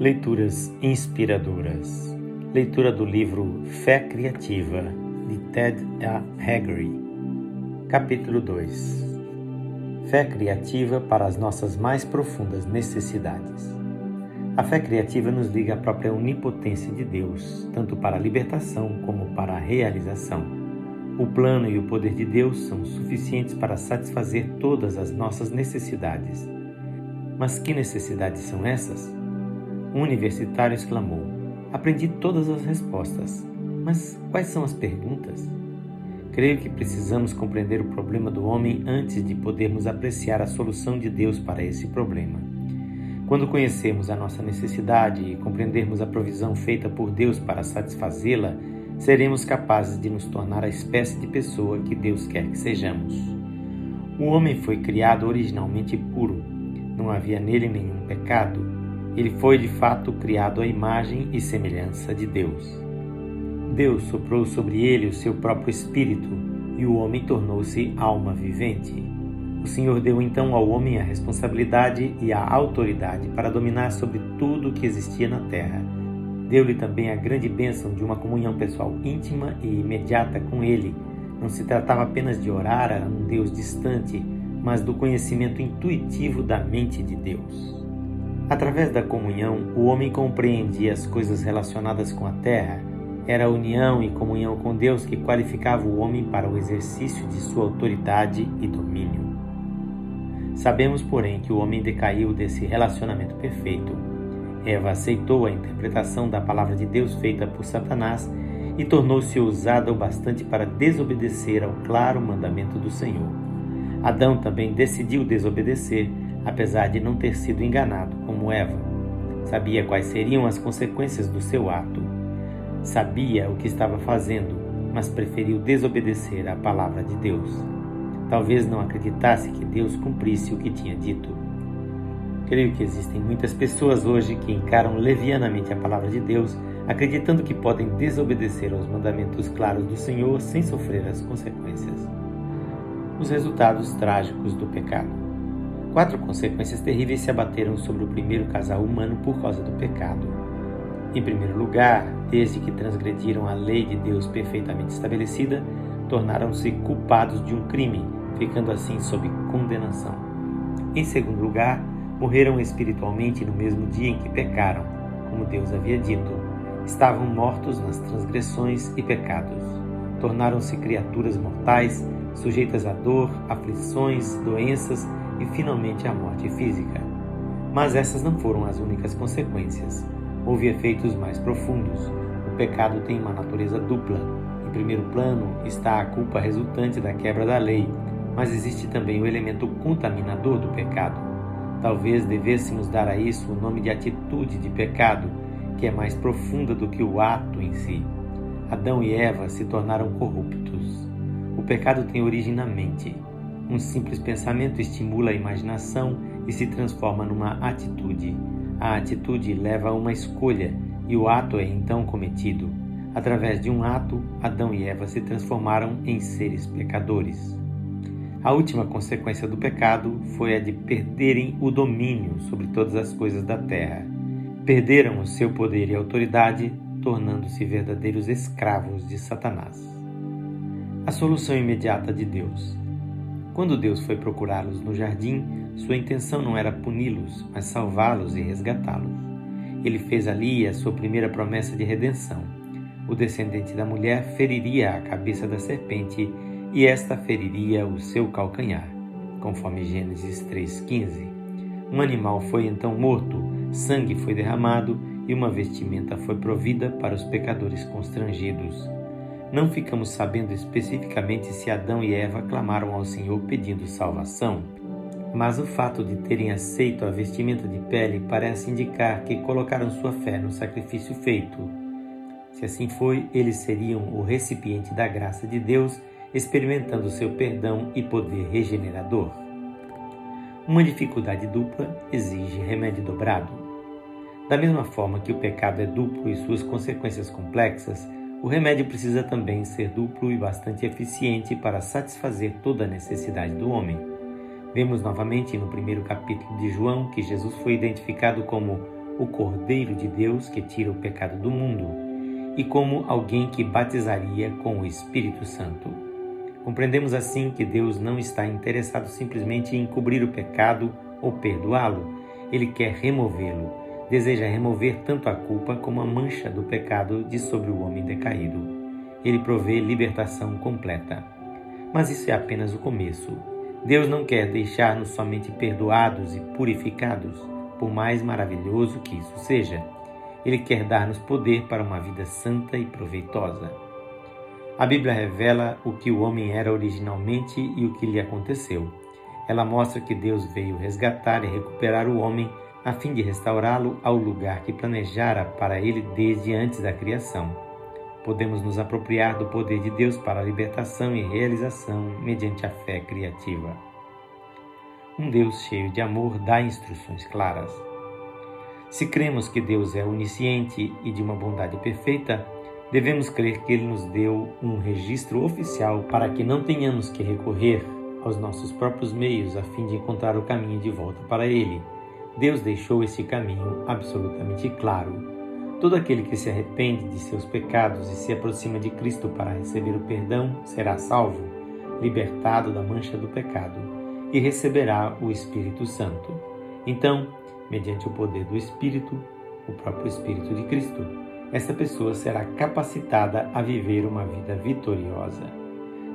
Leituras inspiradoras. Leitura do livro Fé Criativa, de Ted A. Haggard. Capítulo 2 Fé criativa para as nossas mais profundas necessidades. A fé criativa nos liga à própria onipotência de Deus, tanto para a libertação como para a realização. O plano e o poder de Deus são suficientes para satisfazer todas as nossas necessidades. Mas que necessidades são essas? Universitário exclamou: Aprendi todas as respostas, mas quais são as perguntas? Creio que precisamos compreender o problema do homem antes de podermos apreciar a solução de Deus para esse problema. Quando conhecermos a nossa necessidade e compreendermos a provisão feita por Deus para satisfazê-la, seremos capazes de nos tornar a espécie de pessoa que Deus quer que sejamos. O homem foi criado originalmente puro, não havia nele nenhum pecado ele foi de fato criado à imagem e semelhança de Deus. Deus soprou sobre ele o seu próprio espírito e o homem tornou-se alma vivente. O Senhor deu então ao homem a responsabilidade e a autoridade para dominar sobre tudo o que existia na terra. Deu-lhe também a grande bênção de uma comunhão pessoal íntima e imediata com ele. Não se tratava apenas de orar a um Deus distante, mas do conhecimento intuitivo da mente de Deus. Através da comunhão, o homem compreendia as coisas relacionadas com a terra. Era a união e comunhão com Deus que qualificava o homem para o exercício de sua autoridade e domínio. Sabemos, porém, que o homem decaiu desse relacionamento perfeito. Eva aceitou a interpretação da palavra de Deus feita por Satanás e tornou-se ousada o bastante para desobedecer ao claro mandamento do Senhor. Adão também decidiu desobedecer apesar de não ter sido enganado como Eva. Sabia quais seriam as consequências do seu ato. Sabia o que estava fazendo, mas preferiu desobedecer à palavra de Deus. Talvez não acreditasse que Deus cumprisse o que tinha dito. Creio que existem muitas pessoas hoje que encaram levianamente a palavra de Deus, acreditando que podem desobedecer aos mandamentos claros do Senhor sem sofrer as consequências. Os resultados trágicos do pecado. Quatro consequências terríveis se abateram sobre o primeiro casal humano por causa do pecado. Em primeiro lugar, desde que transgrediram a lei de Deus perfeitamente estabelecida, tornaram-se culpados de um crime, ficando assim sob condenação. Em segundo lugar, morreram espiritualmente no mesmo dia em que pecaram, como Deus havia dito. Estavam mortos nas transgressões e pecados. Tornaram-se criaturas mortais, sujeitas à dor, aflições, doenças e finalmente a morte física. Mas essas não foram as únicas consequências. Houve efeitos mais profundos. O pecado tem uma natureza dupla. Em primeiro plano está a culpa resultante da quebra da lei, mas existe também o elemento contaminador do pecado. Talvez devêssemos dar a isso o nome de atitude de pecado, que é mais profunda do que o ato em si. Adão e Eva se tornaram corruptos. O pecado tem origem na mente. Um simples pensamento estimula a imaginação e se transforma numa atitude. A atitude leva a uma escolha e o ato é então cometido. Através de um ato, Adão e Eva se transformaram em seres pecadores. A última consequência do pecado foi a de perderem o domínio sobre todas as coisas da terra. Perderam o seu poder e autoridade, tornando-se verdadeiros escravos de Satanás. A solução imediata de Deus. Quando Deus foi procurá-los no jardim, sua intenção não era puni-los, mas salvá-los e resgatá-los. Ele fez ali a sua primeira promessa de redenção. O descendente da mulher feriria a cabeça da serpente e esta feriria o seu calcanhar, conforme Gênesis 3,15. Um animal foi então morto, sangue foi derramado e uma vestimenta foi provida para os pecadores constrangidos. Não ficamos sabendo especificamente se Adão e Eva clamaram ao Senhor pedindo salvação, mas o fato de terem aceito a vestimenta de pele parece indicar que colocaram sua fé no sacrifício feito. Se assim foi, eles seriam o recipiente da graça de Deus, experimentando seu perdão e poder regenerador. Uma dificuldade dupla exige remédio dobrado. Da mesma forma que o pecado é duplo e suas consequências complexas, o remédio precisa também ser duplo e bastante eficiente para satisfazer toda a necessidade do homem. Vemos novamente no primeiro capítulo de João que Jesus foi identificado como o Cordeiro de Deus que tira o pecado do mundo, e como alguém que batizaria com o Espírito Santo. Compreendemos assim que Deus não está interessado simplesmente em cobrir o pecado ou perdoá-lo, ele quer removê-lo, deseja remover tanto a culpa como a mancha do pecado de sobre o homem decaído. Ele provê libertação completa. Mas isso é apenas o começo. Deus não quer deixar-nos somente perdoados e purificados, por mais maravilhoso que isso seja. Ele quer dar-nos poder para uma vida santa e proveitosa. A Bíblia revela o que o homem era originalmente e o que lhe aconteceu. Ela mostra que Deus veio resgatar e recuperar o homem a fim de restaurá-lo ao lugar que planejara para ele desde antes da criação. Podemos nos apropriar do poder de Deus para a libertação e realização mediante a fé criativa. Um Deus cheio de amor dá instruções claras. Se cremos que Deus é onisciente e de uma bondade perfeita, devemos crer que Ele nos deu um registro oficial para que não tenhamos que recorrer aos nossos próprios meios a fim de encontrar o caminho de volta para Ele. Deus deixou esse caminho absolutamente claro. Todo aquele que se arrepende de seus pecados e se aproxima de Cristo para receber o perdão será salvo, libertado da mancha do pecado e receberá o Espírito Santo. Então, mediante o poder do Espírito, o próprio Espírito de Cristo, essa pessoa será capacitada a viver uma vida vitoriosa.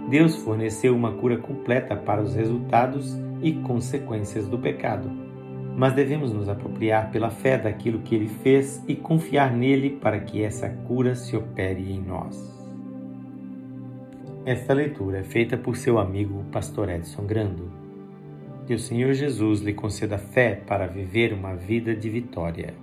Deus forneceu uma cura completa para os resultados e consequências do pecado. Mas devemos nos apropriar pela fé daquilo que ele fez e confiar nele para que essa cura se opere em nós. Esta leitura é feita por seu amigo Pastor Edson Grando. Que o Senhor Jesus lhe conceda fé para viver uma vida de vitória.